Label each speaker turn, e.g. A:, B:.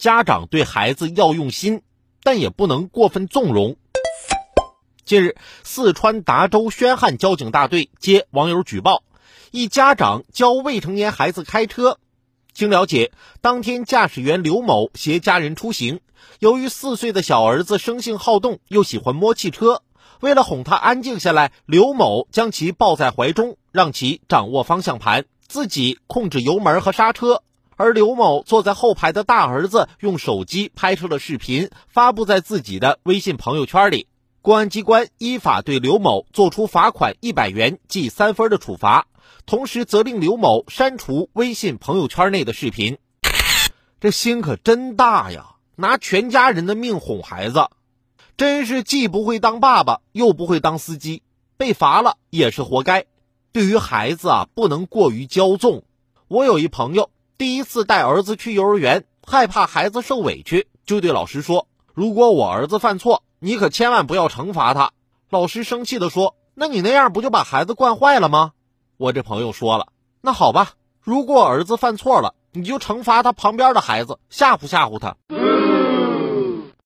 A: 家长对孩子要用心，但也不能过分纵容。近日，四川达州宣汉交警大队接网友举报，一家长教未成年孩子开车。经了解，当天驾驶员刘某携家人出行，由于四岁的小儿子生性好动，又喜欢摸汽车，为了哄他安静下来，刘某将其抱在怀中，让其掌握方向盘，自己控制油门和刹车。而刘某坐在后排的大儿子用手机拍摄了视频，发布在自己的微信朋友圈里。公安机关依法对刘某作出罚款一百元、记三分的处罚。同时，责令刘某删除微信朋友圈内的视频。这心可真大呀！拿全家人的命哄孩子，真是既不会当爸爸，又不会当司机，被罚了也是活该。对于孩子啊，不能过于骄纵。我有一朋友，第一次带儿子去幼儿园，害怕孩子受委屈，就对老师说：“如果我儿子犯错，你可千万不要惩罚他。”老师生气地说：“那你那样不就把孩子惯坏了吗？”我这朋友说了，那好吧，如果儿子犯错了，你就惩罚他旁边的孩子，吓唬吓唬他。